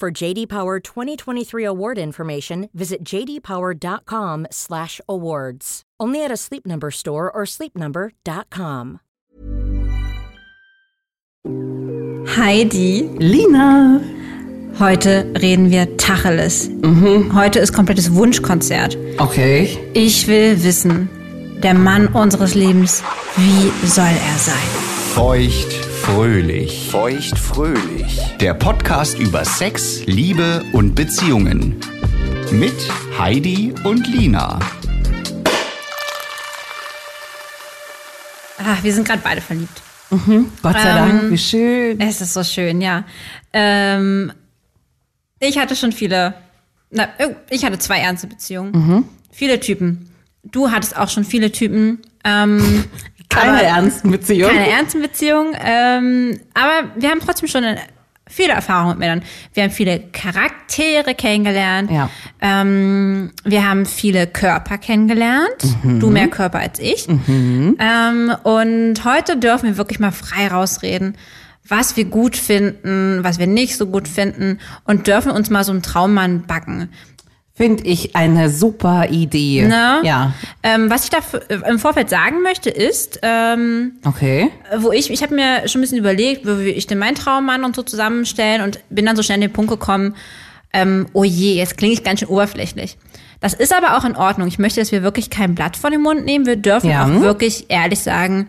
For JD Power 2023 award information, visit jdpower.com/awards. Only at a Sleep Number store or sleepnumber.com. Heidi, Lina. heute reden wir Tacheles. Heute ist komplettes Wunschkonzert. Okay. Ich will wissen, der Mann unseres Lebens, wie soll er sein? Feucht fröhlich. Feucht fröhlich. Der Podcast über Sex, Liebe und Beziehungen. Mit Heidi und Lina. Ah, wir sind gerade beide verliebt. Gott sei Ähm, Dank, wie schön. Es ist so schön, ja. Ähm, ich hatte schon viele, na, oh, ich hatte zwei ernste Beziehungen. Viele Typen. Du hattest auch schon viele Typen. Ähm, Keine aber- ernsten Beziehungen. keine ernsten Beziehungen. Ähm, aber wir haben trotzdem schon viele Erfahrungen mit Männern. Wir haben viele Charaktere kennengelernt. Ja. Ähm, wir haben viele Körper kennengelernt. Du mehr Körper als ich. Ähm, und heute dürfen wir wirklich mal frei rausreden, was wir gut finden, was wir nicht so gut finden und dürfen uns mal so einen Traummann backen. Finde ich eine super Idee. Ne? Ja. Ähm, was ich da f- im Vorfeld sagen möchte, ist, ähm, Okay. wo ich, ich habe mir schon ein bisschen überlegt, wie ich denn meinen Traummann und so zusammenstellen und bin dann so schnell an den Punkt gekommen, ähm, oh je, jetzt klinge ich ganz schön oberflächlich. Das ist aber auch in Ordnung. Ich möchte, dass wir wirklich kein Blatt vor den Mund nehmen. Wir dürfen Ja. auch wirklich ehrlich sagen,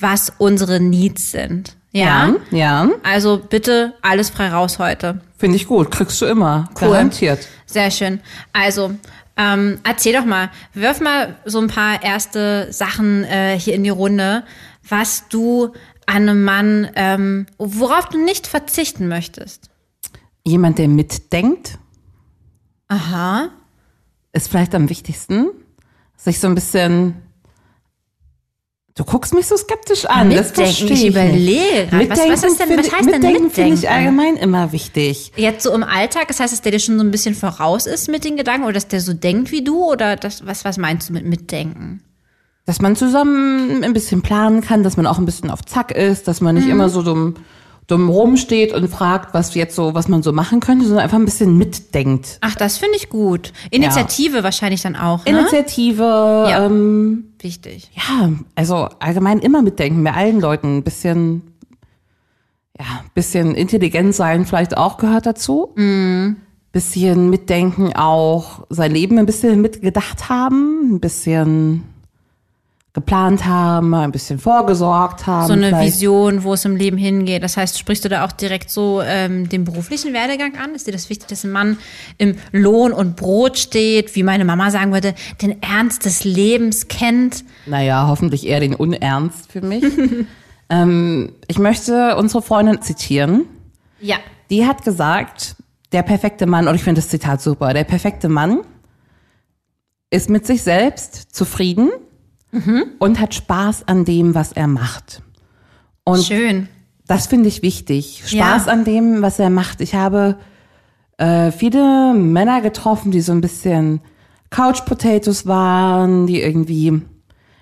was unsere Needs sind. Ja? Ja. Ja. Also bitte alles frei raus heute. Finde ich gut. Kriegst du immer. Cool. Garantiert. Sehr schön. Also, ähm, erzähl doch mal, wirf mal so ein paar erste Sachen äh, hier in die Runde, was du an einem Mann, ähm, worauf du nicht verzichten möchtest. Jemand, der mitdenkt, Aha. ist vielleicht am wichtigsten. Sich so ein bisschen. Du guckst mich so skeptisch an. das Mitdenken, verstehe ich ich überlege was- was ist denn- was heißt denn mitdenken? finde ich mitdenken? allgemein immer wichtig. Jetzt so im Alltag, das heißt, dass der dir schon so ein bisschen voraus ist mit den Gedanken oder dass der so denkt wie du oder das, was, was meinst du mit mitdenken? Dass man zusammen ein bisschen planen kann, dass man auch ein bisschen auf Zack ist, dass man nicht Mhm. immer so dumm, dumm rumsteht und fragt, was jetzt so, was man so machen könnte, sondern einfach ein bisschen mitdenkt. Ach, das finde ich gut. Initiative wahrscheinlich dann auch, ne? Initiative, Ja. ähm, Wichtig. ja, also allgemein immer mitdenken, bei allen Leuten ein bisschen, ja, bisschen intelligent sein vielleicht auch gehört dazu. Mhm. Bisschen mitdenken auch, sein Leben ein bisschen mitgedacht haben, ein bisschen geplant haben, ein bisschen vorgesorgt haben. so eine vielleicht. Vision, wo es im Leben hingeht. Das heißt, sprichst du da auch direkt so ähm, den beruflichen Werdegang an? Ist dir das wichtig, dass ein Mann im Lohn und Brot steht, wie meine Mama sagen würde, den Ernst des Lebens kennt? Naja, hoffentlich eher den Unernst für mich. ähm, ich möchte unsere Freundin zitieren. Ja. Die hat gesagt, der perfekte Mann, und ich finde das Zitat super, der perfekte Mann ist mit sich selbst zufrieden und hat Spaß an dem, was er macht. Und Schön. das finde ich wichtig. Spaß Ja. an dem, was er macht. Ich habe äh, viele Männer getroffen, die so ein bisschen Couch Potatoes waren, die irgendwie,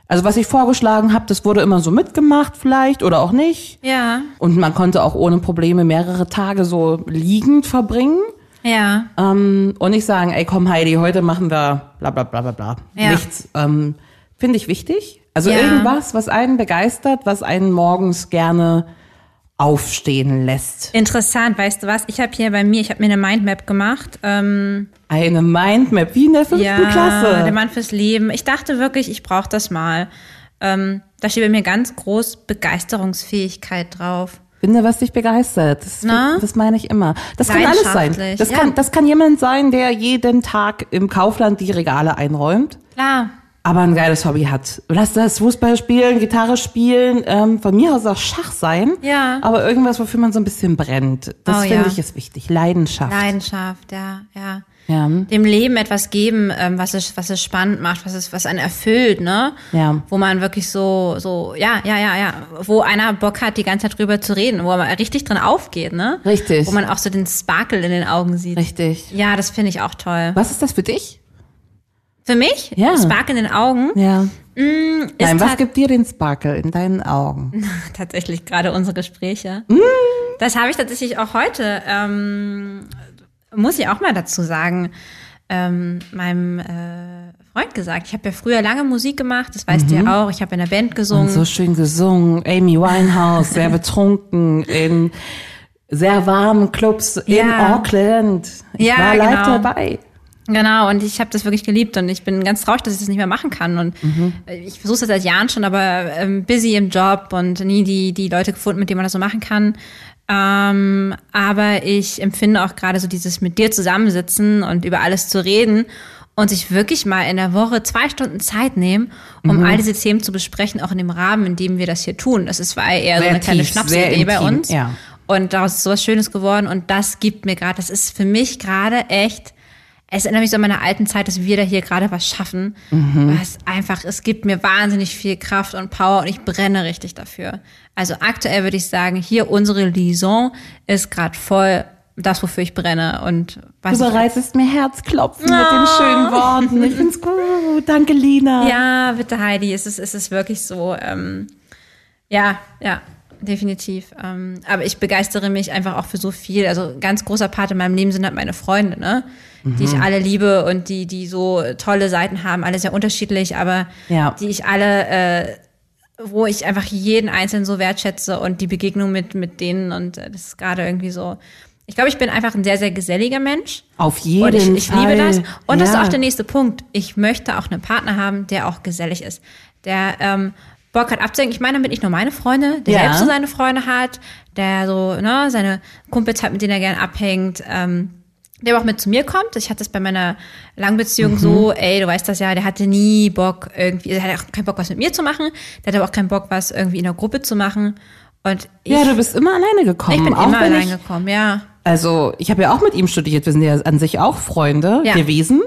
also was ich vorgeschlagen habe, das wurde immer so mitgemacht vielleicht oder auch nicht. Ja. Und man konnte auch ohne Probleme mehrere Tage so liegend verbringen. Ja. Ähm, und nicht sagen, ey komm Heidi, heute machen wir bla bla bla bla bla. Ja. Nichts. Ähm, Finde ich wichtig. Also Ja. irgendwas, was einen begeistert, was einen morgens gerne aufstehen lässt. Interessant, weißt du was? Ich habe hier bei mir, ich habe mir eine Mindmap gemacht. Ähm, Eine Mindmap, wie in der fünften ja, Klasse. der Mann fürs Leben. Ich dachte wirklich, ich brauche das mal. Ähm, da steht bei mir ganz groß Begeisterungsfähigkeit drauf. Finde, was dich begeistert. Das, das meine ich immer. Das kann alles sein. Das ja. kann, das kann jemand sein, der jeden Tag im Kaufland die Regale einräumt, Klar. Aber ein geiles Hobby hat. Lass das Fußball spielen, Gitarre spielen, ähm, von mir aus auch Schach sein. Ja. Aber irgendwas, wofür man so ein bisschen brennt. Das Oh, finde ja. ich ist wichtig. Leidenschaft. Leidenschaft, ja, ja. Ja. Dem Leben etwas geben, ähm, was es, was es spannend macht, was es, was einen erfüllt, ne? Ja. Wo man wirklich so, so, ja, ja, ja, ja, wo einer Bock hat, die ganze Zeit drüber zu reden, wo man richtig drin aufgeht, ne? Richtig. Wo man auch so den Sparkle in den Augen sieht. Richtig. Ja, das finde ich auch toll. Was ist das für dich? Für mich, Ja. Sparkle in den Augen, Ja. ist Nein, was gibt dir den Sparkle in deinen Augen? tatsächlich gerade unsere Gespräche. Mm. Das habe ich tatsächlich auch heute, ähm, muss ich auch mal dazu sagen, ähm, meinem äh, Freund gesagt. Ich habe ja früher lange Musik gemacht, das weißt du ja auch. Ich habe in der Band gesungen. Mhm. Und so schön gesungen. Amy Winehouse, sehr betrunken, in sehr warmen Clubs in Ja. Auckland. Ich Ja, war live genau. dabei. Genau, und ich habe das wirklich geliebt und ich bin ganz traurig, dass ich das nicht mehr machen kann. Und äh, ich versuche es seit Jahren schon, aber ähm, busy im Job und nie die, die Leute gefunden, mit denen man das so machen kann. Ähm, aber ich empfinde auch gerade so dieses mit dir zusammensitzen und über alles zu reden und sich wirklich mal in der Woche zwei Stunden Zeit nehmen, um all diese Themen zu besprechen, auch in dem Rahmen, in dem wir das hier tun. Das ist war eher so Sehr eine kleine tief, Schnapsidee sehr bei uns. ja. Und daraus ist sowas Schönes geworden und das gibt mir gerade, das ist für mich gerade echt, es erinnert mich so an meine alten Zeit, dass wir da hier gerade was schaffen, Mhm. was einfach, es gibt mir wahnsinnig viel Kraft und Power und ich brenne richtig dafür. Also aktuell würde ich sagen, hier unsere Liaison ist gerade voll das, wofür ich brenne und was Du bereitest mir Herzklopfen mit den schönen Worten. Ich find's gut. Danke, Lina. Ja, bitte Heidi, es ist, es ist wirklich so, ähm, ja, ja, definitiv. Ähm, aber ich begeistere mich einfach auch für so viel. Also ein ganz großer Part in meinem Leben sind halt meine Freunde, ne? Die ich alle liebe und die, die so tolle Seiten haben, alle sehr unterschiedlich, aber Ja. die ich alle, äh, wo ich einfach jeden Einzelnen so wertschätze und die Begegnung mit, mit denen und äh, das ist gerade irgendwie so. Ich glaube, ich bin einfach ein sehr, sehr geselliger Mensch. Auf jeden Und ich, ich Fall. liebe das. Und das ist Ja. auch der nächste Punkt. Ich möchte auch einen Partner haben, der auch gesellig ist. Der ähm, Bock hat abzuhängen. Ich meine damit nicht nur meine Freunde, der Ja. selbst so seine Freunde hat, der so, ne, seine Kumpels hat, mit denen er gern abhängt, ähm, der aber auch mit zu mir kommt. Ich hatte das bei meiner langen Beziehung Mhm. so, ey, du weißt das ja, der hatte nie Bock irgendwie, er hatte auch keinen Bock, was mit mir zu machen. Der hatte aber auch keinen Bock, was irgendwie in der Gruppe zu machen. Und ich, Ja, du bist immer alleine gekommen. ich bin auch immer wenn allein ich, gekommen, ja. Also, ich habe ja auch mit ihm studiert. Wir sind ja an sich auch Freunde Ja. gewesen.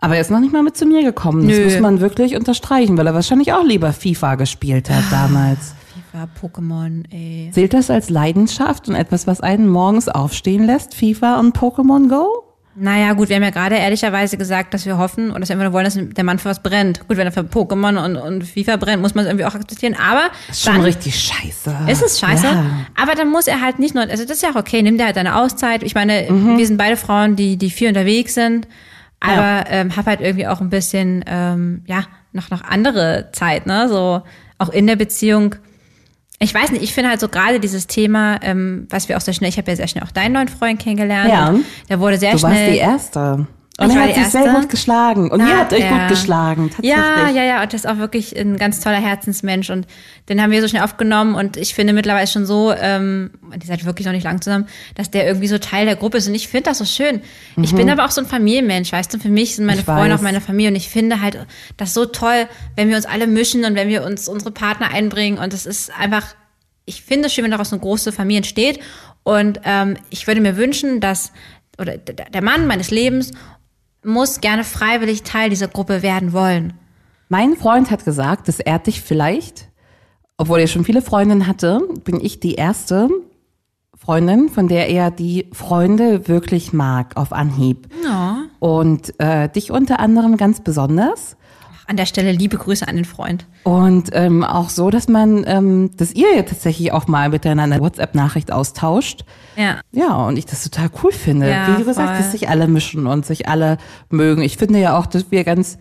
Aber er ist noch nicht mal mit zu mir gekommen. Das Nö. muss man wirklich unterstreichen, weil er wahrscheinlich auch lieber FIFA gespielt hat damals. FIFA, Pokémon, ey. Zählt das als Leidenschaft und etwas, was einen morgens aufstehen lässt? FIFA und Pokémon Go? Naja, gut, wir haben ja gerade ehrlicherweise gesagt, dass wir hoffen und dass wir immer wollen, dass der Mann für was brennt. Gut, wenn er für Pokémon und, und FIFA brennt, muss man es irgendwie auch akzeptieren. Aber Ist schon dann richtig scheiße. ist es scheiße. Ja. Aber dann muss er halt nicht nur, also das ist ja auch okay, nimm dir halt deine Auszeit. Ich meine, Mhm. wir sind beide Frauen, die, die viel unterwegs sind. Aber ähm, hab halt irgendwie auch ein bisschen, ähm, ja, noch, noch andere Zeit, ne? So auch in der Beziehung. Ich weiß nicht, ich finde halt so gerade dieses Thema, ähm, was wir auch sehr schnell, ich habe ja sehr schnell auch deinen neuen Freund kennengelernt. Ja. Der wurde sehr Du warst schnell. die Erste. Und er hat sich sehr gut geschlagen. Und ihr Ja, habt euch ja. gut geschlagen, tatsächlich. Ja, ja, ja, und das ist auch wirklich ein ganz toller Herzensmensch und den haben wir so schnell aufgenommen und ich finde mittlerweile schon so, ähm, ihr seid wirklich noch nicht lang zusammen, dass der irgendwie so Teil der Gruppe ist und ich finde das so schön. Ich bin aber auch so ein Familienmensch, weißt du, für mich sind meine Mhm. Ich Freunde weiß. auch meine Familie und ich finde halt das so toll, wenn wir uns alle mischen und wenn wir uns unsere Partner einbringen und das ist einfach, ich finde es schön, wenn daraus eine große Familie entsteht und ähm, ich würde mir wünschen, dass, oder der Mann meines Lebens muss gerne freiwillig Teil dieser Gruppe werden wollen. Mein Freund hat gesagt, dass er dich vielleicht, obwohl er schon viele Freundinnen hatte, bin ich die erste Freundin, von der er die Freunde wirklich mag auf Anhieb. Ja. Und äh, dich unter anderem ganz besonders. An der Stelle liebe Grüße an den Freund. Und ähm, auch so, dass man, ähm, dass ihr ja tatsächlich auch mal miteinander WhatsApp-Nachricht austauscht. Ja. Ja, und ich das total cool finde. Ja, Wie du gesagt, dass sich alle mischen und sich alle mögen. Ich finde ja auch, dass wir ganz,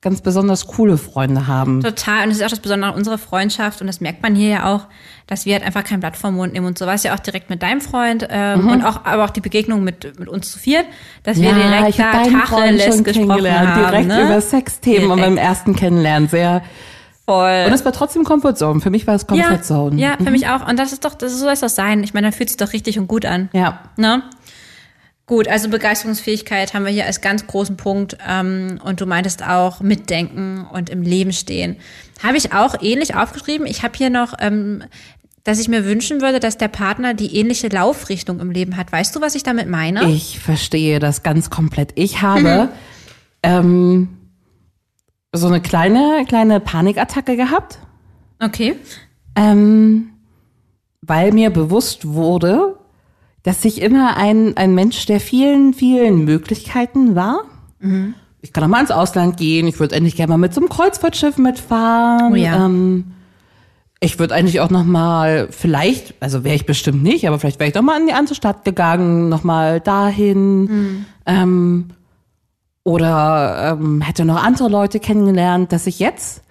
ganz besonders coole Freunde haben. Total. Und das ist auch das Besondere an unserer Freundschaft. Und das merkt man hier ja auch, dass wir halt einfach kein Blatt vom Mund nehmen. Und so war es ja auch direkt mit deinem Freund ähm, und auch, aber auch die Begegnung mit, mit uns zu viert, dass wir direkt da Tacheles schon gesprochen kennengelernt, haben. direkt ne? über Sexthemen und beim ersten Kennenlernen sehr. Voll. Und es war trotzdem Comfort Zone. Für mich war es Comfort Zone. Ja, für mich auch. Und das ist doch, das ist, so soll es doch sein. Ich meine, da fühlt sich doch richtig und gut an. Ja. Ne? Gut, also Begeisterungsfähigkeit haben wir hier als ganz großen Punkt. Ähm, und du meintest auch mitdenken und im Leben stehen. Habe ich auch ähnlich aufgeschrieben. Ich habe hier noch, ähm, dass ich mir wünschen würde, dass der Partner die ähnliche Laufrichtung im Leben hat. Weißt du, was ich damit meine? Ich verstehe das ganz komplett. Ich habe ähm, so eine kleine, kleine Panikattacke gehabt, Okay. ähm, weil mir bewusst wurde, dass ich immer ein, ein Mensch der vielen, vielen Möglichkeiten war. Ich kann auch mal ins Ausland gehen. Ich würde endlich gerne mal mit so einem Kreuzfahrtschiff mitfahren. Oh ja. ähm, ich würde eigentlich auch noch mal vielleicht, also wäre ich bestimmt nicht, aber vielleicht wäre ich noch mal in die andere Stadt gegangen, noch mal dahin. Ähm, oder ähm, hätte noch andere Leute kennengelernt, dass ich jetzt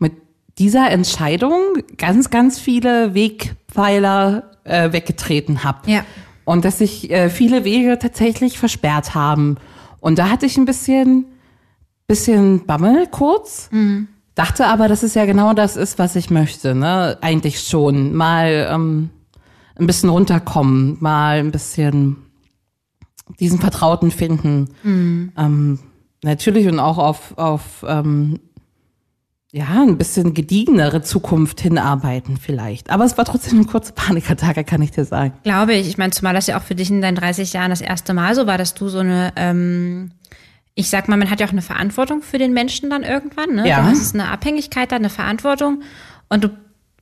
mit dieser Entscheidung ganz, ganz viele Wegpfeiler äh, weggetreten habe. Ja. Und dass sich äh, viele Wege tatsächlich versperrt haben. Und da hatte ich ein bisschen, bisschen Bammel kurz. Dachte aber, dass es ja genau das ist, was ich möchte. Ne? Eigentlich schon. Mal ähm, ein bisschen runterkommen, mal ein bisschen diesen Vertrauten finden. Ähm, natürlich und auch auf, auf ähm, ja, ein bisschen gediegenere Zukunft hinarbeiten vielleicht. Aber es war trotzdem eine kurze Panikattacke, kann ich dir sagen. Glaube ich. Ich meine, zumal das ja auch für dich in deinen 30 Jahren das erste Mal so war, dass du so eine, ähm, ich sag mal, man hat ja auch eine Verantwortung für den Menschen dann irgendwann. Ne? Ja. Du hast eine Abhängigkeit da, eine Verantwortung und du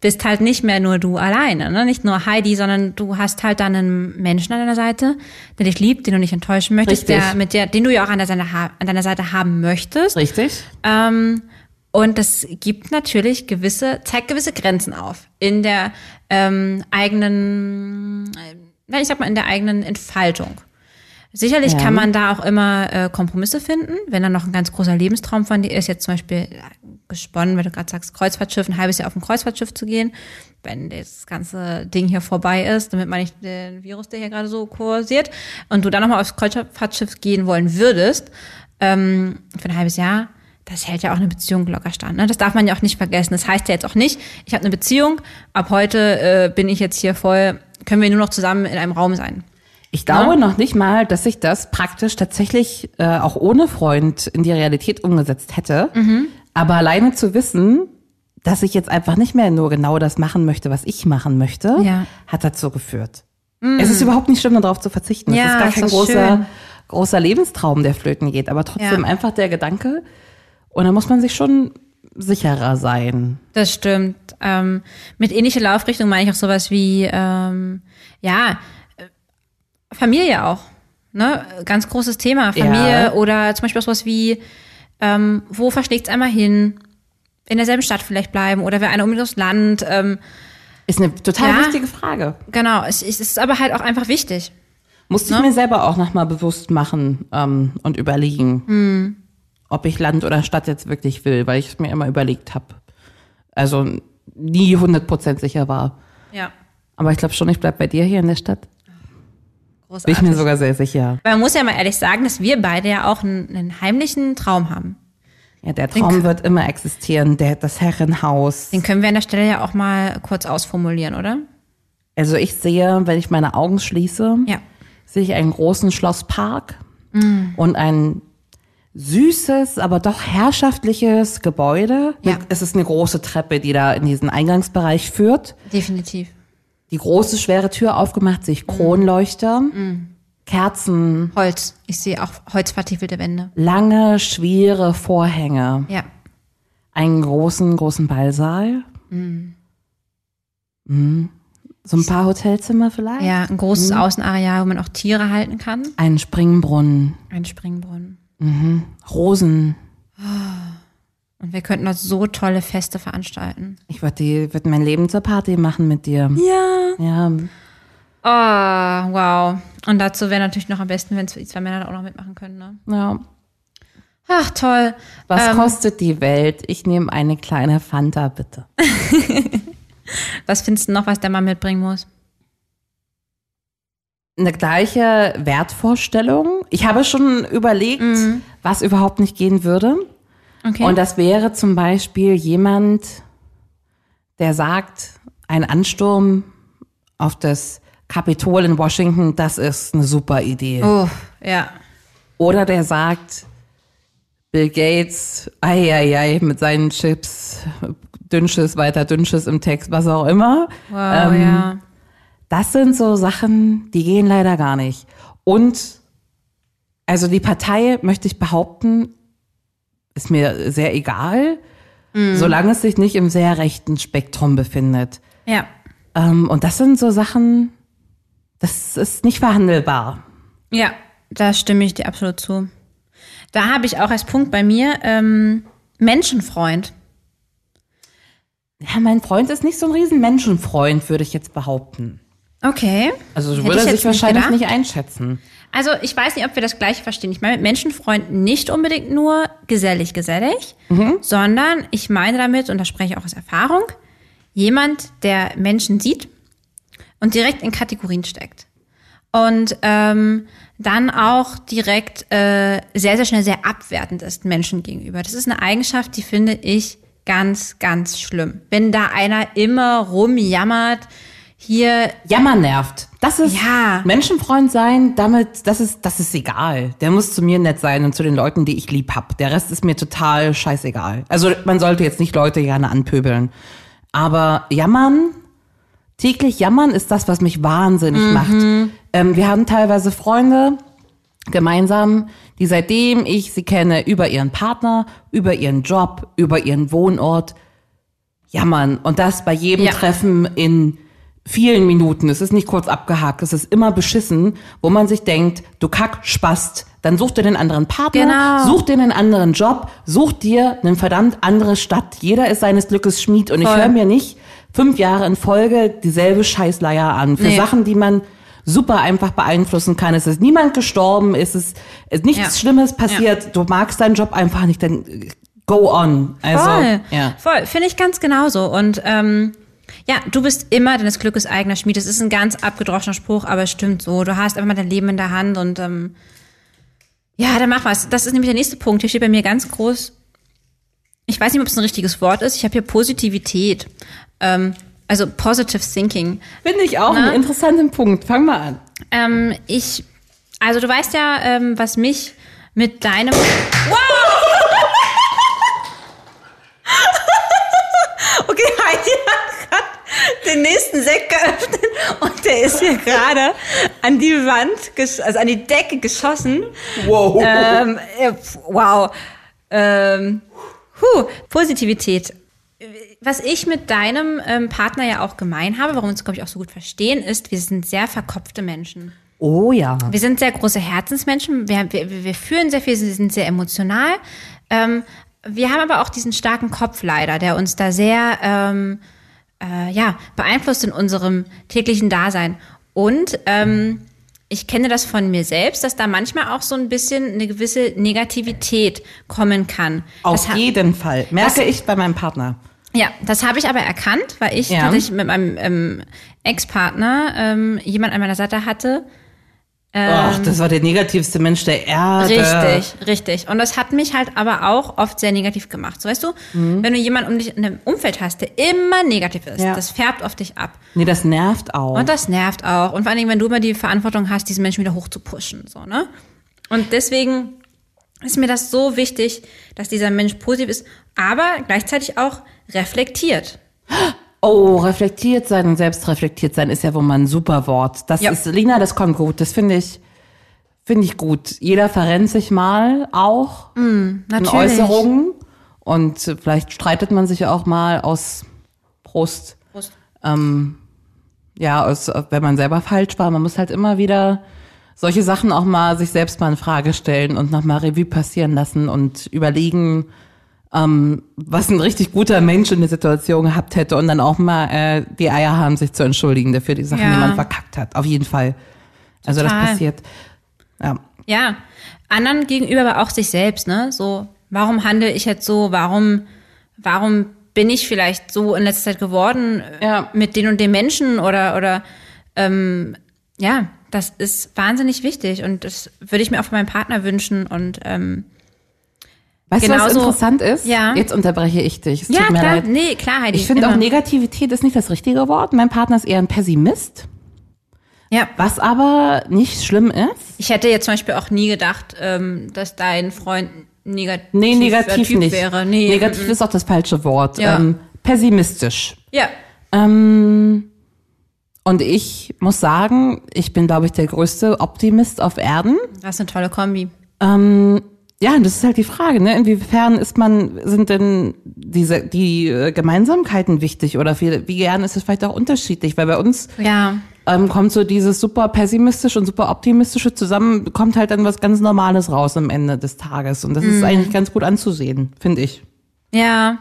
bist halt nicht mehr nur du alleine, ne? nicht nur Heidi, sondern du hast halt dann einen Menschen an deiner Seite, der dich liebt, den du nicht enttäuschen möchtest, Richtig. der, mit der, den du ja auch an, der an deiner Seite haben möchtest. Richtig? Ähm, und das gibt natürlich gewisse, zeigt gewisse Grenzen auf in der ähm, eigenen, äh, ich sag mal, in der eigenen Entfaltung. Sicherlich Ja. kann man da auch immer äh, Kompromisse finden, wenn da noch ein ganz großer Lebenstraum von dir ist, jetzt zum Beispiel ja, gesponnen, wenn du gerade sagst, Kreuzfahrtschiff, ein halbes Jahr auf ein Kreuzfahrtschiff zu gehen, wenn das ganze Ding hier vorbei ist, damit man nicht den Virus, der hier gerade so kursiert, und du dann nochmal aufs Kreuzfahrtschiff gehen wollen würdest, ähm, für ein halbes Jahr, das hält ja auch eine Beziehung locker stand. Ne? Das darf man ja auch nicht vergessen. Das heißt ja jetzt auch nicht, ich habe eine Beziehung, ab heute äh, bin ich jetzt hier voll, können wir nur noch zusammen in einem Raum sein. Ich glaube noch nicht mal, dass ich das praktisch tatsächlich äh, auch ohne Freund in die Realität umgesetzt hätte. Aber alleine zu wissen, dass ich jetzt einfach nicht mehr nur genau das machen möchte, was ich machen möchte, Ja. hat dazu geführt. Es ist überhaupt nicht schlimm, darauf zu verzichten. Ja, es ist gar ist kein doch großer, schön. großer Lebenstraum, der flöten geht. Aber trotzdem Ja. einfach der Gedanke. Und da muss man sich schon sicherer sein. Das stimmt. Ähm, mit ähnlicher Laufrichtung meine ich auch sowas wie, ähm, ja, äh, Familie auch. Ne? Ganz großes Thema. Familie Ja. oder zum Beispiel auch sowas wie, ähm, wo verschlägt es einmal hin? In derselben Stadt vielleicht bleiben oder wer einer unbedingt aufs Land. Ähm, Ist eine total Ja. wichtige Frage. genau, es, es ist aber halt auch einfach wichtig. Musste ich mir selber auch nochmal bewusst machen ähm, und überlegen, Hm. Ob ich Land oder Stadt jetzt wirklich will, weil ich es mir immer überlegt habe. Also nie 100% sicher war. Ja. Aber ich glaube schon, ich bleib bei dir hier in der Stadt. Bin Großartig. ich mir sogar sehr sicher. Man muss ja mal ehrlich sagen, dass wir beide ja auch einen, einen heimlichen Traum haben. Ja, der Traum wird immer existieren, der, das Herrenhaus. Den können wir an der Stelle ja auch mal kurz ausformulieren, oder? Also ich sehe, wenn ich meine Augen schließe, Ja. sehe ich einen großen Schlosspark und ein süßes, aber doch herrschaftliches Gebäude. Ja. Es ist eine große Treppe, die da in diesen Eingangsbereich führt. Definitiv. Die große, schwere Tür aufgemacht, sehe ich Kronleuchter, Kerzen, Holz. Ich sehe auch holzvertiefelte Wände. lange, schwere Vorhänge, Ja. einen einen großen, großen Ballsaal. Mhm. So ein paar Hotelzimmer vielleicht? Ja, ein großes Außenareal, wo man auch Tiere halten kann. Ein Springbrunnen, Ein Springbrunnen. Rosen. Und wir könnten dort so tolle Feste veranstalten. Ich würde würd mein Leben zur Party machen mit dir. Ja. Ja, Oh, wow. Und dazu wäre natürlich noch am besten, wenn die zwei Männer da auch noch mitmachen können. Ne? ja. Ach, toll. Was Ähm, kostet die Welt? Ich nehme eine kleine Fanta, bitte. Was findest du noch, was der Mann mitbringen muss? Eine gleiche Wertvorstellung. Ich habe schon überlegt, was überhaupt nicht gehen würde. Okay. Und das wäre zum Beispiel jemand, der sagt, ein Ansturm auf das Kapitol in Washington, das ist eine super Idee. oh, ja. Oder der sagt, Bill Gates, ei, ei, ei, mit seinen Chips, Dünnsches, weiter Dünnsches im Text, was auch immer. Wow, Ähm, ja. Das sind so Sachen, die gehen leider gar nicht. Und also die Partei, möchte ich behaupten, ist mir sehr egal, solange es sich nicht im sehr rechten Spektrum befindet. Ja. Ähm, und das sind so Sachen, das ist nicht verhandelbar. Ja, da stimme ich dir absolut zu. Da habe ich auch als Punkt bei mir ähm, Menschenfreund. Ja, mein Freund ist nicht so ein riesen Menschenfreund, würde ich jetzt behaupten. Okay. Also Hätte würde ich er sich wahrscheinlich gedacht. nicht einschätzen. Also ich weiß nicht, ob wir das gleiche verstehen. Ich meine mit Menschenfreund nicht unbedingt nur gesellig, gesellig, sondern ich meine damit, und da spreche ich auch aus Erfahrung, jemand, der Menschen sieht und direkt in Kategorien steckt. Und ähm, dann auch direkt äh, sehr, sehr schnell sehr abwertend ist Menschen gegenüber. Das ist eine Eigenschaft, die finde ich ganz, ganz schlimm. Wenn da einer immer rumjammert, hier Jammern nervt. Das ist Ja. Menschenfreund sein, damit, das ist, das ist egal. Der muss zu mir nett sein und zu den Leuten, die ich lieb hab. Der Rest ist mir total scheißegal. Also man sollte jetzt nicht Leute gerne anpöbeln. Aber jammern, täglich jammern ist das, was mich wahnsinnig macht. Ähm, wir haben teilweise Freunde gemeinsam, die seitdem ich sie kenne, über ihren Partner, über ihren Job, über ihren Wohnort jammern. Und das bei jedem Ja. Treffen in vielen Minuten. Es ist nicht kurz abgehakt, es ist immer beschissen, wo man sich denkt, du kack spast. Dann such dir den anderen Partner, Genau. such dir einen anderen Job, such dir eine verdammt andere Stadt. Jeder ist seines Glückes Schmied und ich Voll. höre mir nicht fünf Jahre in Folge dieselbe Scheißleier an. Für Nee. Sachen, die man super einfach beeinflussen kann. Es ist niemand gestorben, es ist, es ist nichts Ja. Schlimmes passiert. Du magst deinen Job einfach nicht, dann go on. Also, Voll, ja. voll, finde ich ganz genauso. Und ähm, ja, du bist immer deines Glückes eigener Schmied. Das ist ein ganz abgedroschener Spruch, aber es stimmt so. Du hast einfach mal dein Leben in der Hand und ähm, ja, dann mach was. Das ist nämlich der nächste Punkt. Hier steht bei mir ganz groß. Ich weiß nicht, ob es ein richtiges Wort ist. Ich habe hier Positivität. Ähm, also positive thinking. Finde ich auch einen interessanten Punkt. Fang mal an. Ähm, ich, also du weißt ja, ähm, was mich mit deinem. Wow! okay, Heidi hat gerade den nächsten Sekt geöffnet und der ist hier gerade an die Wand, also an die Decke geschossen. Wow. Ähm, äh, wow. Ähm, huh, Positivität. Was ich mit deinem ähm, Partner ja auch gemein habe, warum wir uns, glaube ich, auch so gut verstehen, ist, wir sind sehr verkopfte Menschen. Oh ja. Wir sind sehr große Herzensmenschen. Wir, wir, wir fühlen sehr viel, wir sind sehr emotional. Ähm, wir haben aber auch diesen starken Kopf leider, der uns da sehr ähm, äh, ja, beeinflusst in unserem täglichen Dasein. Und ähm, ich kenne das von mir selbst, dass da manchmal auch so ein bisschen eine gewisse Negativität kommen kann. Auf Das jeden Fall. Merke ich bei meinem Partner. ja, das habe ich aber erkannt, weil ich Ja. tatsächlich mit meinem ähm, Ex-Partner ähm, jemand an meiner Seite hatte, Ach, das war der negativste Mensch der Erde. Richtig, richtig. Und das hat mich halt aber auch oft sehr negativ gemacht. So weißt du, wenn du jemanden um dich in einem Umfeld hast, der immer negativ ist, Ja. das färbt auf dich ab. Nee, das nervt auch. Und das nervt auch. Und vor allen Dingen, wenn du immer die Verantwortung hast, diesen Menschen wieder hoch zu pushen. So, ne? Und deswegen ist mir das so wichtig, dass dieser Mensch positiv ist, aber gleichzeitig auch reflektiert. oh, reflektiert sein und selbst reflektiert sein ist ja wohl mal ein super Wort. Das Ja. ist, Lina, das kommt gut. Das finde ich, finde ich gut. Jeder verrennt sich mal auch in Natürlich. Äußerungen. Und vielleicht streitet man sich auch mal aus Brust. Prost. ja, es, wenn man selber falsch war, man muss halt immer wieder solche Sachen auch mal sich selbst mal in Frage stellen und nochmal Revue passieren lassen und überlegen, ähm, was ein richtig guter Mensch in der Situation gehabt hätte und dann auch mal äh, die Eier haben, sich zu entschuldigen dafür die Sachen, Ja. die man verkackt hat. Auf jeden Fall. Also Total. das passiert. Ja. Ja, anderen gegenüber, aber auch sich selbst, ne? So, warum handle ich jetzt so? Warum, warum bin ich vielleicht so in letzter Zeit geworden äh, Ja. mit den und den Menschen oder oder ähm, ja, das ist wahnsinnig wichtig und das würde ich mir auch von meinem Partner wünschen und ähm, Weißt du, was interessant ist? Ja. Jetzt unterbreche ich dich. Es ja tut mir klar, leid. nee klar Heidi. Ich finde auch. Negativität ist nicht das richtige Wort. Mein Partner ist eher ein Pessimist, Ja, was aber nicht schlimm ist. ich hätte jetzt zum Beispiel auch nie gedacht, ähm, dass dein Freund negativ, Nee, negativ typ nicht. wäre. Nee, negativ mm, ist auch das falsche Wort. Ja. Ähm, pessimistisch. Ja, Ähm, und ich muss sagen, ich bin, glaube ich, der größte Optimist auf Erden. das ist eine tolle Kombi. Ähm, ja, und das ist halt die Frage, ne? Inwiefern ist man, sind denn diese, die äh, Gemeinsamkeiten wichtig oder wie, wie gern ist es vielleicht auch unterschiedlich? Weil bei uns Ja, ähm, kommt so dieses super pessimistische und super optimistische zusammen, kommt halt dann was ganz Normales raus am Ende des Tages. Und das Mhm. ist eigentlich ganz gut anzusehen, finde ich. Ja,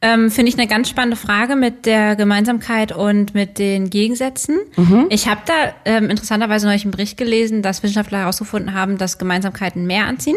ähm, finde ich eine ganz spannende Frage mit der Gemeinsamkeit und mit den Gegensätzen. Ich habe da ähm, interessanterweise neulich einen Bericht gelesen, dass Wissenschaftler herausgefunden haben, dass Gemeinsamkeiten mehr anziehen.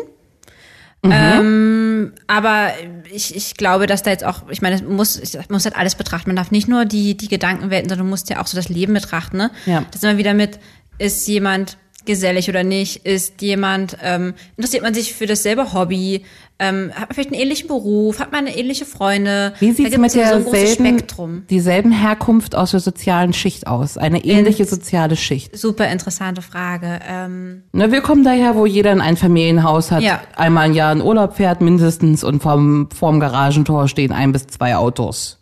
Ähm, aber ich, ich glaube, dass da jetzt auch, ich meine, muss, muss halt alles betrachten. Man darf nicht nur die, die Gedankenwelten, sondern du musst ja auch so das Leben betrachten. Ne? Ja. Das immer wieder mit, ist jemand gesellig oder nicht? Ist jemand, ähm, interessiert man sich für dasselbe Hobby? Ähm, hat man vielleicht einen ähnlichen Beruf? Hat man eine ähnliche Freunde? Wie sieht es mit so derselben, Spektrum. dieselben Herkunft aus der sozialen Schicht aus? Eine ähnliche soziale Schicht. Super interessante Frage. Ähm, Ne, wir kommen daher, wo jeder ein Einfamilienhaus hat, Ja. einmal im Jahr in Urlaub fährt mindestens und vorm, vorm Garagentor stehen ein bis zwei Autos.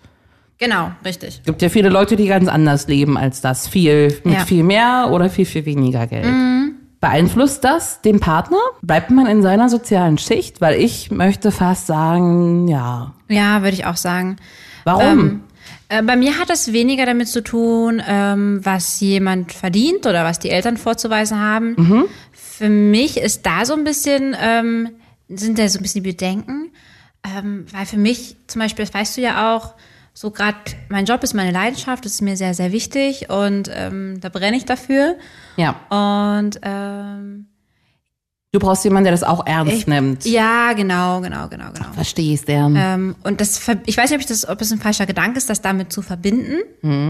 Genau, richtig. gibt ja viele Leute, die ganz anders leben als das. Viel, mit Ja. viel mehr oder viel, viel weniger Geld. Mhm. Beeinflusst das den Partner? Bleibt man in seiner sozialen Schicht? Weil ich möchte fast sagen, ja. Ja, würde ich auch sagen. Warum? Ähm, äh, bei mir hat es weniger damit zu tun, ähm, was jemand verdient oder was die Eltern vorzuweisen haben. Mhm. Für mich ist da so ein bisschen, ähm, sind da so ein bisschen die Bedenken, ähm, weil für mich zum Beispiel, das weißt du ja auch, so gerade mein Job ist meine Leidenschaft, das ist mir sehr, sehr wichtig und ähm, da brenne ich dafür. ja. Und ähm, Du brauchst jemanden, der das auch ernst ich, nimmt. ja, genau, genau, genau, genau. Verstehst der? Ähm, und das, ich weiß nicht, ob, ich das, ob es ein falscher Gedanke ist, das damit zu verbinden,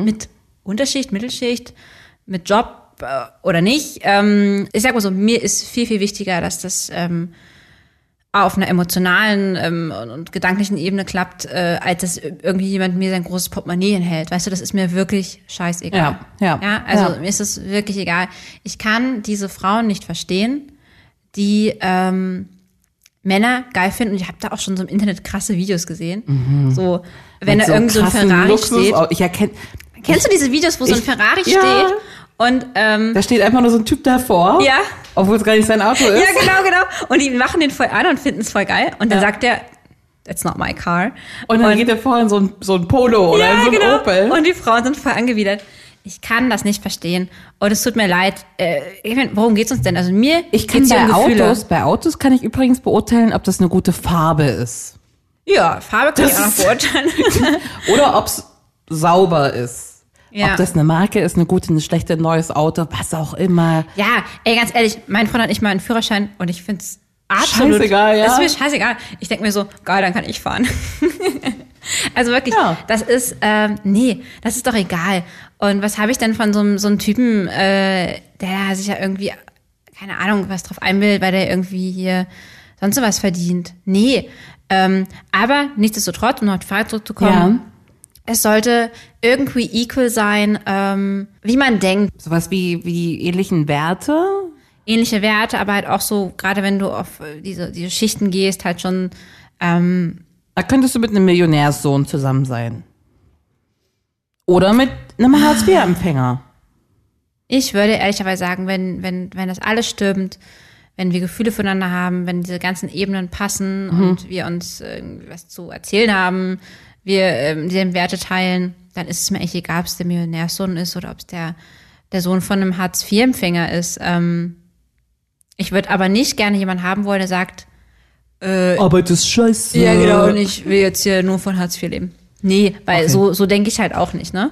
mit Unterschicht, Mittelschicht, mit Job äh, oder nicht. Ähm, ich sag mal so, mir ist viel, viel wichtiger, dass das ähm, auf einer emotionalen ähm, und, gedanklichen Ebene klappt, äh, als dass irgendwie jemand mir sein großes Portemonnaie hinhält. Weißt du, das ist mir wirklich scheißegal. Ja, ja, ja also ja. mir ist es wirklich egal. Ich kann diese Frauen nicht verstehen, die ähm, Männer geil finden. Und ich habe da auch schon so im Internet krasse Videos gesehen. So, wenn Mhm. Mit da irgend so ein Ferrari Luxus- steht. Ich erkenne, Kennst du diese Videos, wo so ein Ferrari Ja. steht? Und ähm, da steht einfach nur so ein Typ davor. Ja. Obwohl es gar nicht sein Auto ist. ja, genau, genau. Und die machen den voll an und finden es voll geil. Und dann sagt er, that's not my car. Und dann geht er vorher in so ein, so ein Polo oder in so ein Opel. genau. Und die Frauen sind voll angewidert. Ich kann das nicht verstehen. Und es tut mir leid. Äh, ich mein, worum geht's uns denn? Also mir Ich kann bei um. Autos, bei Autos kann ich übrigens beurteilen, ob das eine gute Farbe ist. Ja, Farbe kann ich auch noch Das beurteilen. Oder ob es sauber ist. Ja. Ob das eine Marke ist, eine gute, eine schlechte, ein neues Auto, was auch immer. Ja, ey, ganz ehrlich, mein Freund hat nicht mal einen Führerschein und ich find's absolut. Scheißegal, ja. Ist mir scheißegal. Ich denk mir so, geil, dann kann ich fahren. also wirklich, Ja. das ist, ähm, nee, das ist doch egal. Und was habe ich denn von so, einem- so einem Typen, äh, der sich ja irgendwie, keine Ahnung, was drauf einbildet, weil der irgendwie hier sonst so was verdient? Nee. Ähm, aber nichtsdestotrotz, um auf die Frage zurückzukommen, es sollte irgendwie equal sein, ähm, wie man denkt. Sowas wie, wie ähnlichen Werte. ähnliche Werte, aber halt auch so, gerade wenn du auf äh, diese, diese Schichten gehst, halt schon, ähm, Da könntest du mit einem Millionärssohn zusammen sein. Oder mit einem Hartz-IV-Empfänger. ich würde ehrlicherweise sagen, wenn, wenn, wenn das alles stimmt, wenn wir Gefühle füreinander haben, wenn diese ganzen Ebenen passen und wir uns irgendwie was zu erzählen haben, wir ähm, dieselben Werte teilen, dann ist es mir echt egal, ob es der Millionärsohn ist oder ob es der, der Sohn von einem Hartz-IV-Empfänger ist. Ähm, ich würde aber nicht gerne jemanden haben wollen, der sagt, Arbeit ist scheiße. ja genau, und ich will jetzt hier nur von Hartz IV leben. Nee, weil Okay. so, so denke ich halt auch nicht, ne?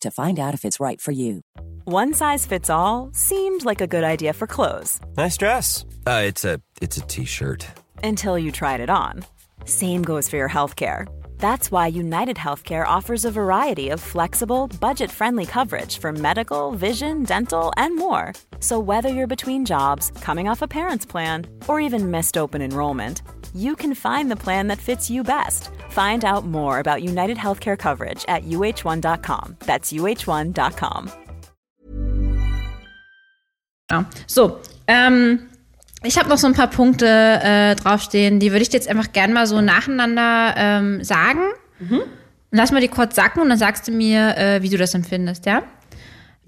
to find out if it's right for you. One size fits all seemed like a good idea for clothes Nice dress. Uh, it's a it's a t-shirt. until you tried it on. Same goes for your healthcare. That's why United Healthcare offers a variety of flexible, budget friendly coverage for medical, vision, dental, and more. So, whether you're between jobs, coming off a parent's plan, or even missed open enrollment, you can find the plan that fits you best. Find out more about United Healthcare coverage at uh1.com. That's uh1.com. Ja. So, ähm, ich habe noch so ein paar Punkte äh, draufstehen, die würde ich dir jetzt einfach gern mal so nacheinander ähm, sagen. Lass mal die kurz sacken und dann sagst du mir, äh, wie du das empfindest, ja?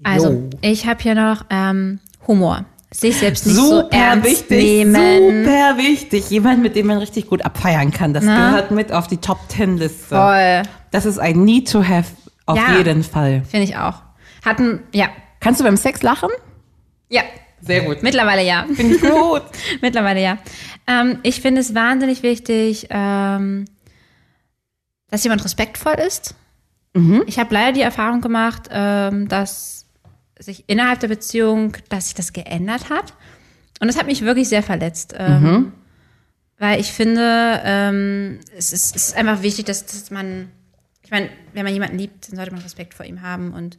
Also, ich habe hier noch ähm, Humor. Sich selbst nicht so super ernst wichtig, nehmen. super wichtig. Jemand, mit dem man richtig gut abfeiern kann. Das Na? gehört mit auf die Top Ten Liste. Voll. Das ist ein Need to have auf Ja. jeden Fall. Finde ich auch. Hatten, ja. Kannst du beim Sex lachen? Ja. Sehr gut. Mittlerweile ja. Finde ich gut. Mittlerweile ja. Ähm, ich finde es wahnsinnig wichtig, ähm, dass jemand respektvoll ist. Ich habe leider die Erfahrung gemacht, ähm, dass sich innerhalb der Beziehung, dass sich das geändert hat. Und das hat mich wirklich sehr verletzt. Ähm, Weil ich finde, ähm, es, ist, es ist einfach wichtig, dass, dass man, ich meine, wenn man jemanden liebt, dann sollte man Respekt vor ihm haben und,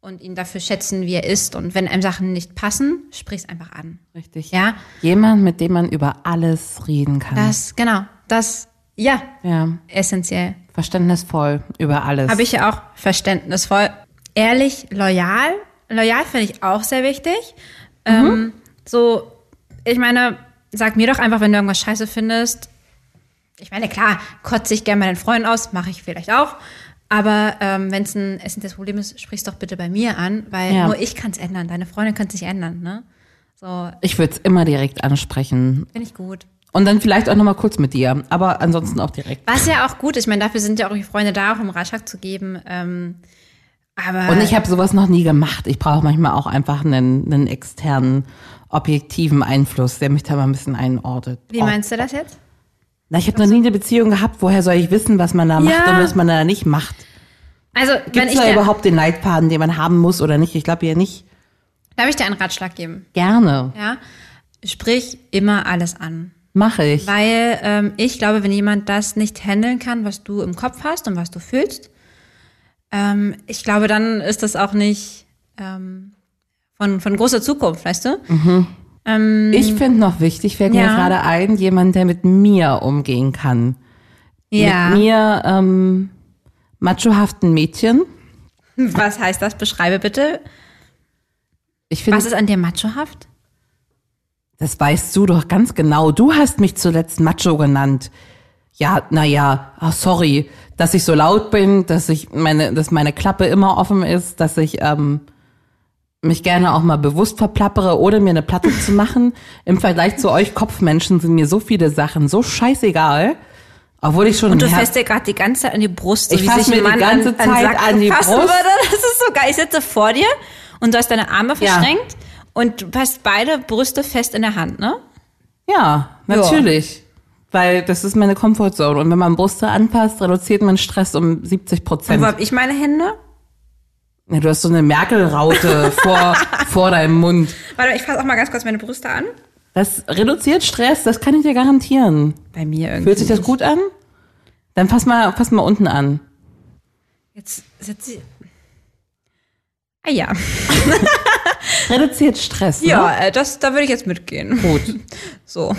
und ihn dafür schätzen, wie er ist. Und wenn einem Sachen nicht passen, sprich es einfach an. Richtig. Ja, Jemand, mit dem man über alles reden kann. das, genau, das, ja, ja. essentiell. Verständnisvoll über alles. Habe ich ja auch verständnisvoll. Ehrlich, loyal. Loyal finde ich auch sehr wichtig. Ähm, so, ich meine, sag mir doch einfach, wenn du irgendwas scheiße findest. Ich meine, klar, kotze ich gerne meinen Freunden aus, mache ich vielleicht auch. Aber ähm, wenn es ein essentielles Problem ist, sprich's doch bitte bei mir an, weil Ja. nur ich kann es ändern. Deine Freundin kann sich ändern, ne? So, ich würde es immer direkt ansprechen. finde ich gut. Und dann vielleicht auch nochmal kurz mit dir. Aber ansonsten auch direkt. Was ja auch gut ist, ich meine, dafür sind ja auch die Freunde da, auch um Ratschlag zu geben. Ähm, aber Und ich habe sowas noch nie gemacht. Ich brauche manchmal auch einfach einen, einen externen, objektiven Einfluss, der mich da mal ein bisschen einordnet. wie meinst du das jetzt? Na, ich habe noch nie eine Beziehung gehabt. Woher soll ich wissen, was man da macht Ja. und was man da nicht macht? Also, Gibt es da überhaupt den Leitfaden, den man haben muss oder nicht? Ich glaube ja nicht. darf ich dir einen Ratschlag geben? Gerne. Ja, sprich immer alles an. Mache ich. Weil ähm, ich glaube, wenn jemand das nicht handeln kann, was du im Kopf hast und was du fühlst, ähm, ich glaube, dann ist das auch nicht ähm, von, von großer Zukunft, weißt du? Ich finde noch wichtig, fällt mir Ja. gerade ein, jemand, der mit mir umgehen kann. Ja. Mit mir ähm, machohaften Mädchen. Was heißt das? Beschreibe bitte. Ich finde, Was ist an dir machohaft? das weißt du doch ganz genau. Du hast mich zuletzt Macho genannt. Ja, naja, ach, sorry, dass ich so laut bin, dass ich meine, dass meine Klappe immer offen ist, dass ich ähm, mich gerne auch mal bewusst verplappere oder mir eine Platte zu machen. Im Vergleich zu euch Kopfmenschen sind mir so viele Sachen so scheißegal. Obwohl ich schon Und du fässt dir gerade die ganze Zeit an die Brust, so Ich wie fass sich ein mir die Mann ganze an, Zeit Sack an die Brust. Würde. Das ist so geil. Ich sitze vor dir und du hast deine Arme Ja. verschränkt und du hast beide Brüste fest in der Hand, ne? Ja, natürlich. Weil das ist meine Comfortzone. Und wenn man Brüste anpasst, reduziert man Stress um 70 Und Prozent. wo hab ich meine Hände? Ja, du hast so eine Merkel-Raute vor, vor deinem Mund. Warte, ich fasse auch mal ganz kurz meine Brüste an. Das reduziert Stress, das kann ich dir garantieren. Bei mir irgendwie. Fühlt sich das gut an? Dann fass mal, fass mal unten an. Jetzt setzt sie. Ah ja. Reduziert Stress. Ja, Ne? äh, das, da würde ich jetzt mitgehen. Gut. So.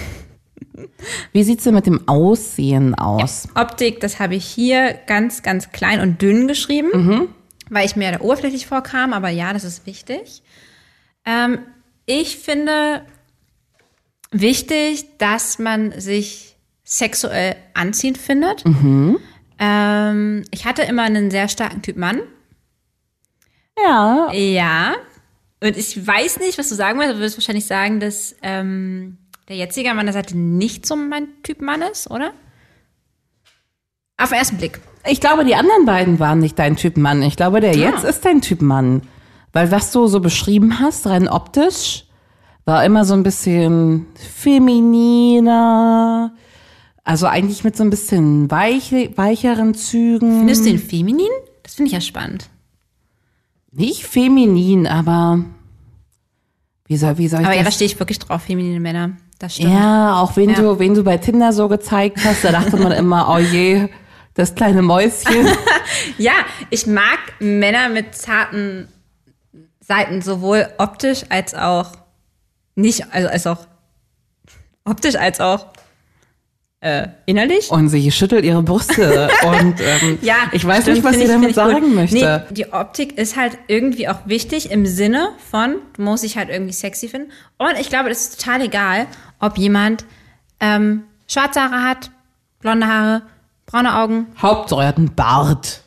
Wie sieht's denn mit dem Aussehen aus? Optik, das habe ich hier ganz, ganz klein und dünn geschrieben, Mhm. weil ich mir da oberflächlich vorkam, aber ja, das ist wichtig. Ähm, ich finde wichtig, dass man sich sexuell anziehend findet. Mhm. Ähm, ich hatte immer einen sehr starken Typ Mann. Ja. Ja. Und ich weiß nicht, was du sagen willst. Du würdest wahrscheinlich sagen, dass ähm, der jetzige an meiner Seite nicht so mein Typ Mann ist, oder? Auf den ersten Blick. Ich glaube, die anderen beiden waren nicht dein Typ Mann. Ich glaube, der jetzt ist dein Typ Mann. Weil was du so beschrieben hast, rein optisch, war immer so ein bisschen femininer. Also eigentlich mit so ein bisschen weich, weicheren Zügen. Findest du ihn feminin? Das finde ich ja spannend. Nicht feminin, aber wie soll, wie soll ich Aber ja, da das? stehe ich wirklich drauf, feminine Männer. Das stimmt. ja, auch wen Ja. du, wen du bei Tinder so gezeigt hast, da dachte man immer, oh je, das kleine Mäuschen. Ja, ich mag Männer mit zarten Seiten, sowohl optisch als auch nicht, also als auch optisch als auch äh, innerlich. Und sie schüttelt ihre Brüste. Und ähm, Ja, ich weiß stimmt, nicht, was sie ich- damit ich sagen möchte. Nee, die Optik ist halt irgendwie auch wichtig im Sinne von, du musst dich halt irgendwie sexy finden. Und ich glaube, das ist total egal, ob jemand ähm, schwarze Haare hat, blonde Haare, braune Augen. Hauptsache, er hat einen Bart.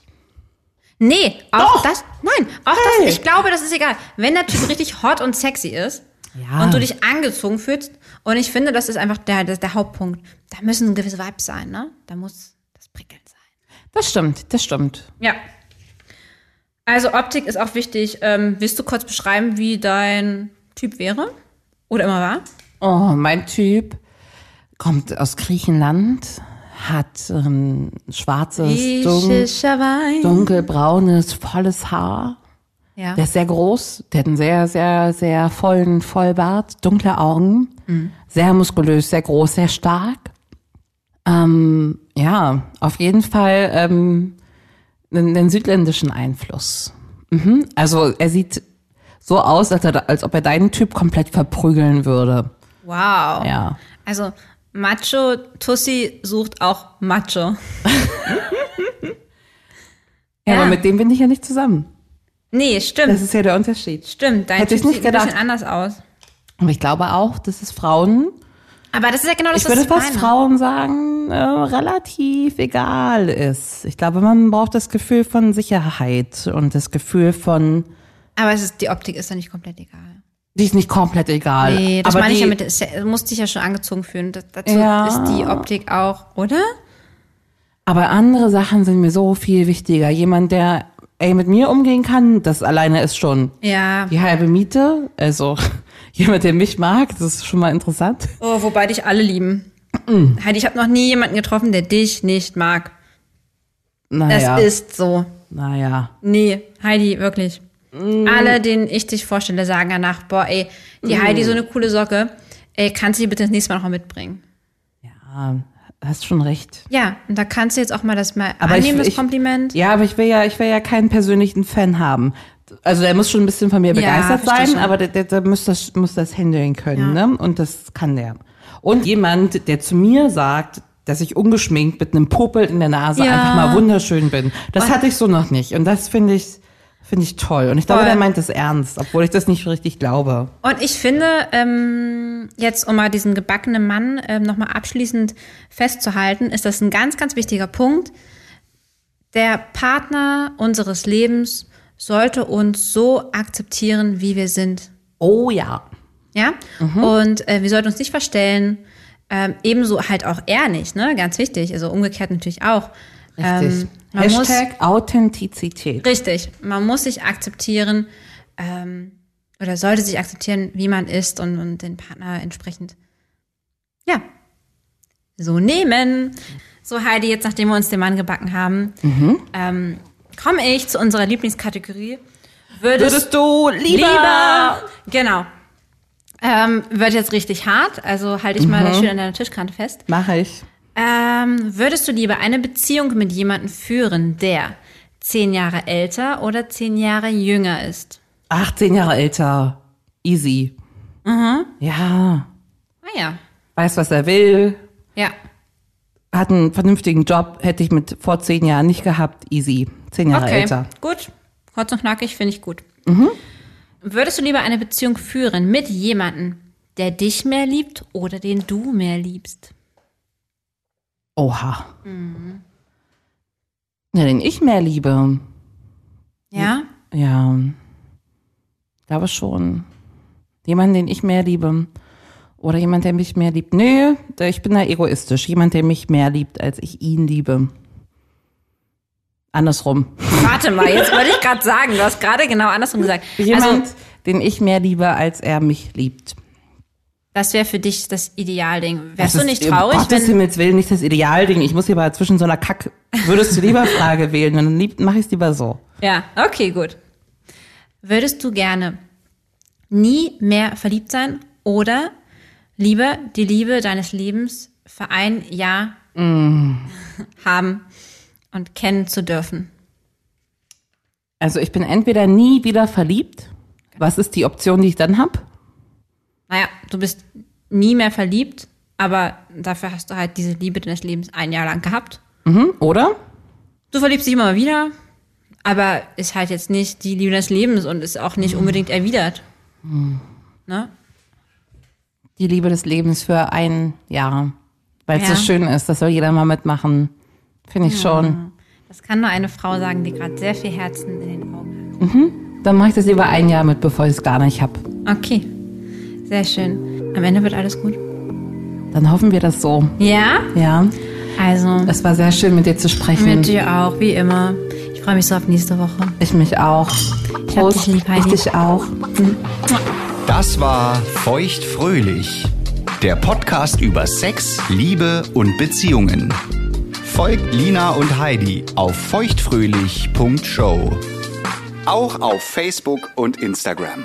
Nee, auch Doch. das, nein, auch Hey. das, ich glaube, das ist egal. Wenn der Typ richtig hot und sexy ist Ja. und du dich angezogen fühlst, und ich finde, das ist einfach der, der, der Hauptpunkt. Da müssen gewisse Vibes sein, ne? Da muss das prickelnd sein. Das stimmt, das stimmt. Ja. Also Optik ist auch wichtig. Ähm, willst du kurz beschreiben, wie dein Typ wäre? Oder immer war? Oh, mein Typ kommt aus Griechenland, hat ähm, schwarzes, dun Griechischer Wein. dunkelbraunes, volles Haar. Ja. Der ist sehr groß, der hat einen sehr, sehr, sehr vollen Vollbart, dunkle Augen, sehr muskulös, sehr groß, sehr stark. Ähm, ja, auf jeden Fall ähm, einen, einen südländischen Einfluss. Mhm. Also er sieht so aus, als, er, als ob er deinen Typ komplett verprügeln würde. Wow. Ja. Also Macho Tussi sucht auch Macho. Ja, Ja. aber mit dem bin ich ja nicht zusammen. Nee, stimmt. Das ist ja der Unterschied. stimmt. Dein Hätte ich Typ nicht sieht ein bisschen gedacht. anders aus. Aber ich glaube auch, dass es Frauen, Aber das ist ja genau das, ich würde fast meine. Frauen sagen, äh, relativ egal ist. Ich glaube, man braucht das Gefühl von Sicherheit und das Gefühl von, Aber es ist, die Optik ist doch nicht komplett egal. Die ist nicht komplett egal. Nee, das aber meine ich die, ja mit, musst dich ja schon angezogen fühlen. Das, dazu Ja. ist die Optik auch, oder? Aber andere Sachen sind mir so viel wichtiger. Jemand, der ey, mit mir umgehen kann, das alleine ist schon Ja. die halbe Miete. Also jemand, der mich mag, das ist schon mal interessant. Oh, wobei dich alle lieben. Heidi, ich habe noch nie jemanden getroffen, der dich nicht mag. Das Naja, ist so. naja. Nee, Heidi, wirklich. Alle, denen ich dich vorstelle, sagen danach, boah, ey, die Heidi so eine coole Socke. Ey, kannst du die bitte das nächste Mal noch mal mitbringen? Ja, hast schon recht. Ja, und da kannst du jetzt auch mal das mal Aber ich- annehmen, das ich- Kompliment. Ja, aber ich will ja, ich will ja keinen persönlichen Fan haben. Also der muss schon ein bisschen von mir Ja, begeistert versteh sein, schon. aber der, der, der muss das, muss das handeln können, Ja. ne? Und das kann der. Und jemand, der zu mir sagt, dass ich ungeschminkt mit einem Popel in der Nase Ja. einfach mal wunderschön bin. Das hatte ich so noch nicht. Und das finde ich, finde ich toll. Und ich glaube, der meint es ernst, obwohl ich das nicht richtig glaube. Und ich finde, ähm, jetzt um mal diesen gebackenen Mann ähm, nochmal abschließend festzuhalten, ist das ein ganz, ganz wichtiger Punkt. Der Partner unseres Lebens sollte uns so akzeptieren, wie wir sind. Oh ja. Ja? Und äh, wir sollten uns nicht verstellen. Ähm, ebenso halt auch er nicht, ne? Ganz wichtig. Also umgekehrt natürlich auch. Richtig. Ähm, man muss, Hashtag Authentizität. richtig. Man muss sich akzeptieren ähm, oder sollte sich akzeptieren, wie man ist und, und den Partner entsprechend, ja, so nehmen. So, Heidi, jetzt nachdem wir uns den Mann gebacken haben, ähm, komme ich zu unserer Lieblingskategorie. Würdest, Würdest du lieber, lieber genau. Ähm, wird jetzt richtig hart, also halte ich mal schön an deiner Tischkante fest. Mache ich. Ähm, würdest du lieber eine Beziehung mit jemandem führen, der zehn Jahre älter oder zehn Jahre jünger ist? 18 Jahre älter. Easy. Ja. Ah ja. Weiß, was er will. Ja. Hat einen vernünftigen Job. Hätte ich mit vor zehn Jahren nicht gehabt. Easy. Zehn Jahre Okay, älter. gut. Kurz und knackig finde ich gut. Würdest du lieber eine Beziehung führen mit jemandem, der dich mehr liebt oder den du mehr liebst? Oha. Mhm. Ja, den ich mehr liebe. Ja? Ja. Glaube schon. Jemand, den ich mehr liebe. Oder jemand, der mich mehr liebt. Nö, da- ich bin da egoistisch. Jemand, der mich mehr liebt, als ich ihn liebe. Andersrum. Warte mal, jetzt wollte ich gerade sagen, du hast gerade genau andersrum gesagt. Jemand, Also, den ich mehr liebe, als er mich liebt. Das wäre für dich das Idealding. Das Wärst du ist nicht um traurig, Gottes wenn... Himmels Willen nicht das Idealding. Ich muss hier aber zwischen so einer Kack, würdest du lieber Frage wählen, dann mache ich es lieber so. Ja, okay, gut. Würdest du gerne nie mehr verliebt sein oder lieber die Liebe deines Lebens für ein Jahr haben und kennen zu dürfen? Also ich bin entweder nie wieder verliebt. Was ist die Option, die ich dann habe? Naja, du bist nie mehr verliebt, aber dafür hast du halt diese Liebe deines Lebens ein Jahr lang gehabt. Mhm, oder? Du verliebst dich immer mal wieder, aber ist halt jetzt nicht die Liebe des Lebens und ist auch nicht unbedingt erwidert. Ne? Die Liebe des Lebens für ein Jahr. Weil es Ja. so schön ist, das soll jeder mal mitmachen. Finde ich schon. Das kann nur eine Frau sagen, die gerade sehr viel Herzen in den Augen hat. Dann mache ich das lieber ein Jahr mit, bevor ich es gar nicht habe. Okay, sehr schön. Am Ende wird alles gut. Dann hoffen wir das so. Ja? Ja. Also, Es war sehr schön, mit dir zu sprechen. mit dir auch, wie immer. Ich freue mich so auf nächste Woche. ich mich auch. Ich hab dich lieb, Heidi. Ich dich auch. Das war Feuchtfröhlich, der Podcast über Sex, Liebe und Beziehungen. Folgt Lina und Heidi auf feuchtfröhlich.show. Auch auf Facebook und Instagram.